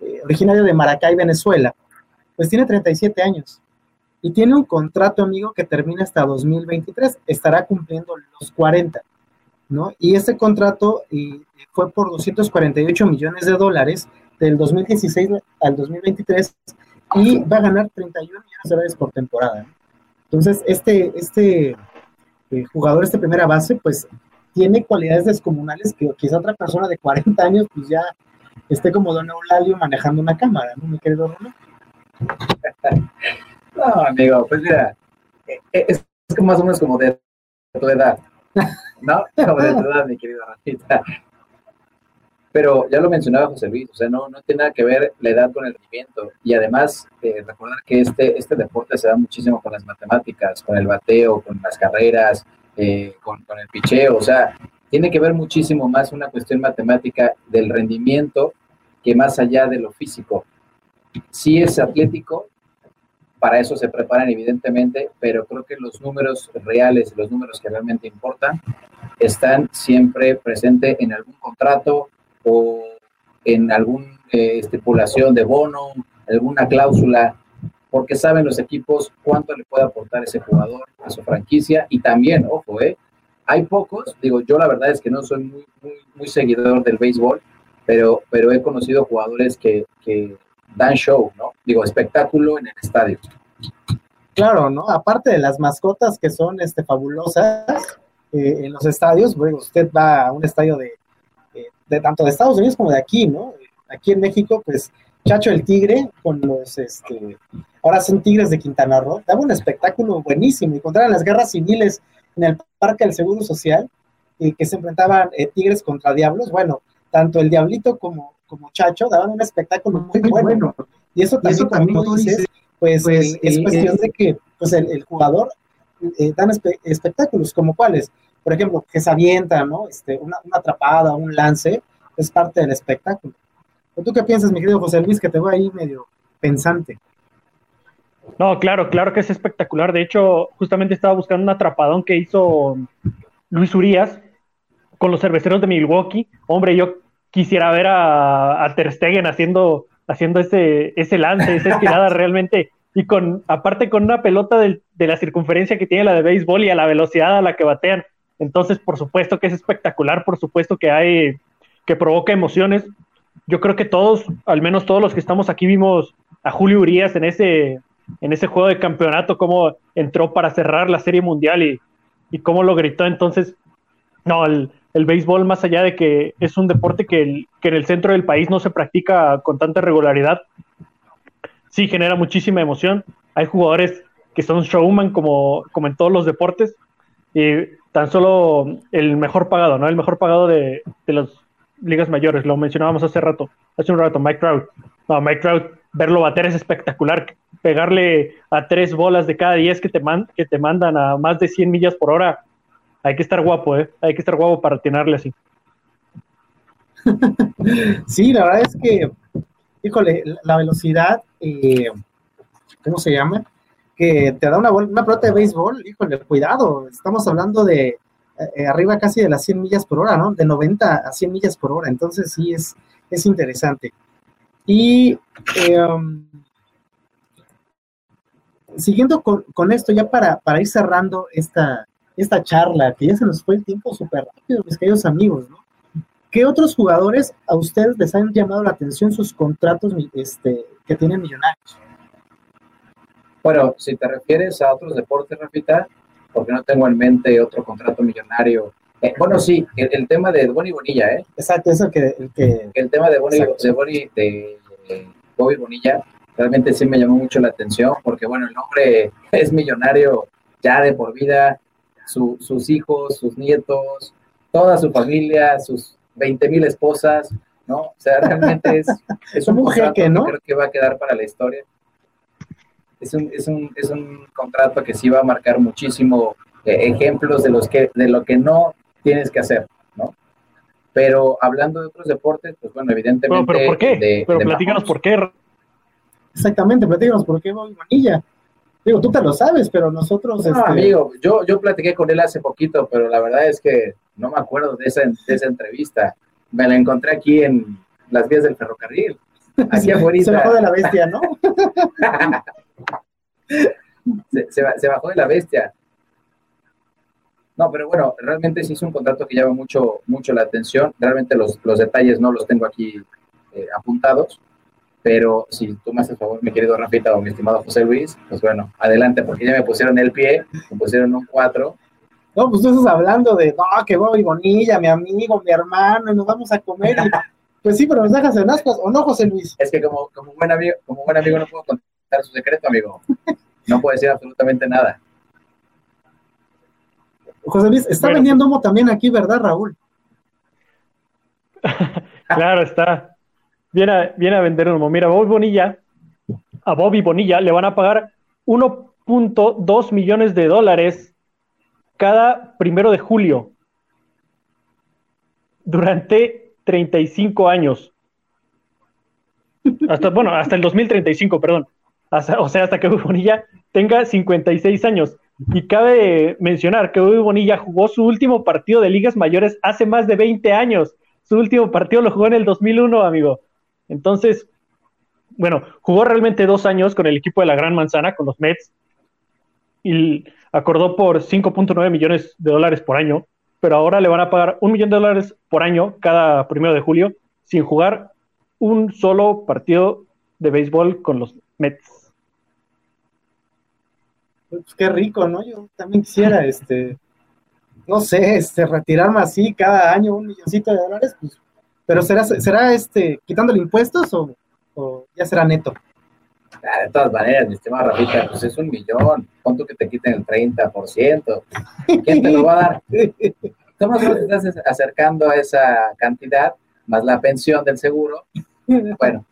eh, originario de Maracay, Venezuela, pues tiene 37 años y tiene un contrato, amigo, que termina hasta 2023, estará cumpliendo los 40, ¿no? Y ese contrato y, fue por 248 millones de dólares del 2016 al 2023 y va a ganar 31 millones de dólares por temporada. Entonces, este, este eh, jugador, este primera base, pues tiene cualidades descomunales que quizá otra persona de 40 años, pues ya esté como Don Eulalio manejando una cámara, ¿no, mi querido Romero? (laughs) no, amigo, pues mira, es, es más o menos como de tu edad, ¿no? Como de tu edad, mi querido Rafita. Pero ya lo mencionaba José Luis, o sea, no, no tiene nada que ver la edad con el rendimiento. Y además, eh, recordar que este, este deporte se da muchísimo con las matemáticas, con el bateo, con las carreras, eh, con, con, el picheo. O sea, tiene que ver muchísimo más una cuestión matemática del rendimiento que más allá de lo físico. Sí es atlético, para eso se preparan evidentemente, pero creo que los números reales, los números que realmente importan, están siempre presentes en algún contrato, o en alguna eh, estipulación de bono, alguna cláusula, porque saben los equipos cuánto le puede aportar ese jugador a su franquicia y también, ojo, eh, hay pocos, digo, yo la verdad es que no soy muy, muy, muy seguidor del béisbol, pero, pero he conocido jugadores que, dan show, ¿no? Digo, espectáculo en el estadio. Claro, ¿no? Aparte de las mascotas que son este, fabulosas eh, en los estadios, bueno, usted va a un estadio de, de tanto de Estados Unidos como de aquí, ¿no? Aquí en México, pues Chacho el Tigre con los, este, ahora son Tigres de Quintana Roo, daba un espectáculo buenísimo. Y contra las guerras civiles en el Parque del Seguro Social, y que se enfrentaban eh, Tigres contra Diablos, bueno, tanto el Diablito como, como Chacho daban un espectáculo muy, bueno. Y eso también, como tú dices, pues, pues, es eh, cuestión es- de que pues, el, el jugador eh, dan espe- espectáculos como cuáles, por ejemplo, que se avienta, ¿no? Este, una, una atrapada, un lance, es parte del espectáculo. ¿O ¿Tú qué piensas, mi querido José Luis, que te veo ahí medio pensante? No, claro, claro que es espectacular. De hecho, justamente estaba buscando un atrapadón que hizo Luis Urias con los cerveceros de Milwaukee. Hombre, yo quisiera ver a, a Ter Stegen haciendo, haciendo ese, ese lance, esa estirada (laughs) realmente. Y con, aparte con una pelota del- de la circunferencia que tiene la de béisbol y a la velocidad a la que batean. Entonces, por supuesto que es espectacular, por supuesto que hay, que provoca emociones. Yo creo que todos, al menos todos los que estamos aquí, vimos a Julio Urias en ese, en ese juego de campeonato, cómo entró para cerrar la serie mundial y, y cómo lo gritó. Entonces, no, el, el béisbol, más allá de que es un deporte que, que en el centro del país no se practica con tanta regularidad, sí genera muchísima emoción. Hay jugadores que son showman como, como en todos los deportes y tan solo el mejor pagado, ¿no? El mejor pagado de, de las ligas mayores, lo mencionábamos hace rato, hace un rato, Mike Trout. No, Mike Trout, verlo bater es espectacular. Pegarle a tres bolas de cada diez que te, man- que te mandan a más de 100 millas por hora, hay que estar guapo, ¿eh? Hay que estar guapo para atinarle así. (laughs) Sí, la verdad es que, híjole, la- velocidad, eh, ¿cómo se llama? Que te da una, una pelota de béisbol, híjole, cuidado, estamos hablando de eh, arriba casi de las 100 millas por hora, ¿no? De 90 a 100 millas por hora, entonces sí es, es interesante. Y um, siguiendo con, con esto, ya para, para ir cerrando esta, esta charla, que ya se nos fue el tiempo súper rápido, mis queridos amigos, ¿no? ¿Qué otros jugadores a ustedes les han llamado la atención sus contratos este, que tienen millonarios? Bueno, si te refieres a otros deportes, Rafita, porque no tengo en mente otro contrato millonario. Eh, bueno, sí, el, el tema de Bonnie Bonilla, ¿eh? Exacto, eso que, el que El tema de Bonnie, Exacto. de, Bonnie- de, Bobby Bonilla realmente sí me llamó mucho la atención, porque bueno, el hombre (laughs) es millonario ya de por vida, su- sus hijos, sus nietos, toda su familia, sus 20 mil esposas, ¿no? O sea, realmente es, es un (laughs) un jeque, que ¿no? creo que va a quedar para la historia. Es un, es un, es un contrato que sí va a marcar muchísimo eh, ejemplos de, los que, de lo que no tienes que hacer, ¿no? Pero hablando de otros deportes, pues bueno, evidentemente... Bueno, pero ¿por qué? de- pero de platícanos Mahomes. por qué. exactamente, platícanos por qué Bobby Bonilla. Digo, tú te lo sabes, pero nosotros, No, este, amigo, yo, yo platiqué con él hace poquito, pero la verdad es que no me acuerdo de esa, de esa entrevista. Me la encontré aquí en las vías del ferrocarril. (laughs) Aquí afuera. se bajó de la bestia, ¿no? (laughs) se, se ba- se bajó de la bestia. No, pero bueno, realmente sí es un contrato que llama mucho, mucho la atención. Realmente los, los detalles no los tengo aquí eh, apuntados, pero si tú me haces favor, mi querido Rafita o mi estimado José Luis, pues bueno, adelante, porque ya me pusieron el pie, me pusieron un 4. No, pues tú estás hablando de, no, que Bobby Bonilla, mi amigo, mi hermano, y nos vamos a comer. y- pues sí, pero nos dejas en ascuas, ¿o no, José Luis? Es que como, como, buen amigo, como buen amigo no puedo contar su secreto, amigo. No puedo decir absolutamente nada. José Luis, está Bueno. vendiendo humo también aquí, ¿verdad, Raúl? (laughs) Claro, está. Viene a, viene a vender humo. Mira, Bobby Bonilla, a Bobby Bonilla le van a pagar 1.2 millones de dólares cada primero de julio durante 35 años. Hasta, bueno, hasta el 2035, perdón. O sea, hasta que Bobby Bonilla tenga 56 años. Y cabe mencionar que Bobby Bonilla jugó su último partido de ligas mayores hace más de 20 años. Su último partido lo jugó en el 2001, amigo. Entonces, bueno, jugó realmente dos años con el equipo de la Gran Manzana, con los Mets, y acordó por 5.9 millones de dólares por año. Pero ahora le van a pagar un millón de dólares por año cada primero de julio sin jugar un solo partido de béisbol con los Mets. Pues qué rico, ¿no? Yo también quisiera, (laughs) este, no sé, este, retirarme así cada año un milloncito de dólares, pues, pero será, será este, quitándole impuestos o, o ya será neto. Ah, de todas maneras, mi estimado Rafita, pues es un millón. ¿Cuánto que te quiten el 30%? ¿Quién te lo va a dar? (laughs) Estamos estás acercando a esa cantidad, más la pensión del seguro. Bueno,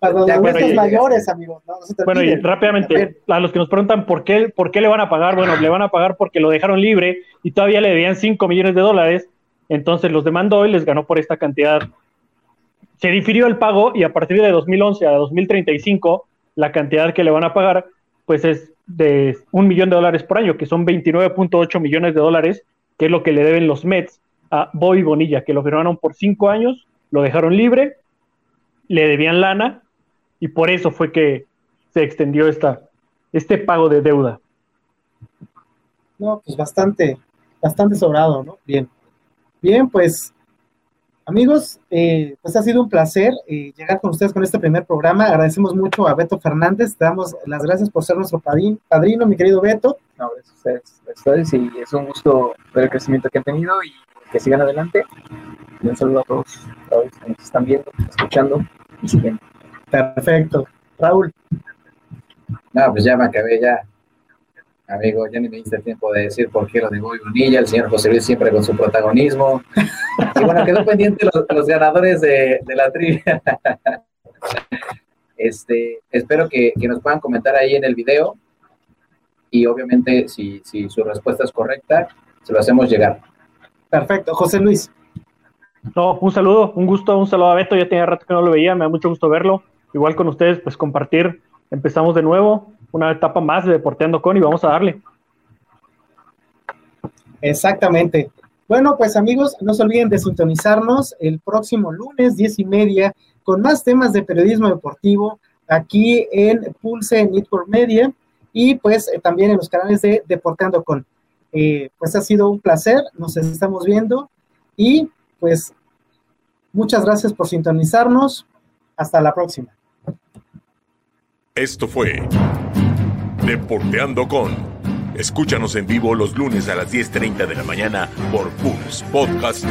Para los Ya, bueno, mayores, amigos. No, no te Bueno, y rápidamente, a los que nos preguntan por qué, por qué le van a pagar, bueno, le van a pagar porque lo dejaron libre y todavía le debían 5 millones de dólares, entonces los demandó y les ganó por esta cantidad. Se difirió el pago y a partir de 2011 a 2035, la cantidad que le van a pagar, pues es de un millón de dólares por año, que son 29.8 millones de dólares, que es lo que le deben los Mets a Bobby Bonilla, que lo firmaron por 5 años, lo dejaron libre, le debían lana y por eso fue que se extendió esta, este pago de deuda. No, pues bastante, bastante sobrado, ¿no? Bien. Bien, pues, amigos, eh, pues ha sido un placer eh, llegar con ustedes con este primer programa. Agradecemos mucho a Beto Fernández, te damos las gracias por ser nuestro padrino, padrino mi querido Beto. No, gracias a ustedes, gracias a ustedes, y es un gusto ver el crecimiento que han tenido y que sigan adelante. Y un saludo a todos, a todos los que nos están viendo, escuchando y siguiendo. Perfecto. Raúl, no, pues ya me acabé ya. Amigo, ya ni me diste tiempo de decir por qué lo de Bobby Bonilla, el señor José Luis siempre con su protagonismo. Y bueno, quedó pendiente los, los ganadores de, de la trivia. Este, espero que, que nos puedan comentar ahí en el video y obviamente si, si su respuesta es correcta, se lo hacemos llegar. perfecto. José Luis, No, un saludo, un gusto, un saludo a Beto, ya tenía rato que no lo veía, me da mucho gusto verlo. Igual con ustedes, pues compartir, empezamos de nuevo, una etapa más de Deporteando con y vamos a darle. exactamente. Bueno, pues amigos, no se olviden de sintonizarnos el próximo lunes, diez y media, con más temas de periodismo deportivo aquí en Pulse Network Media y pues eh, también en los canales de Deportando con. Eh, pues ha sido un placer, nos estamos viendo y pues muchas gracias por sintonizarnos. Hasta la próxima. Esto fue Deporteando con. Escúchanos en vivo los lunes a las 10:30 de la mañana por Pulse Podcast.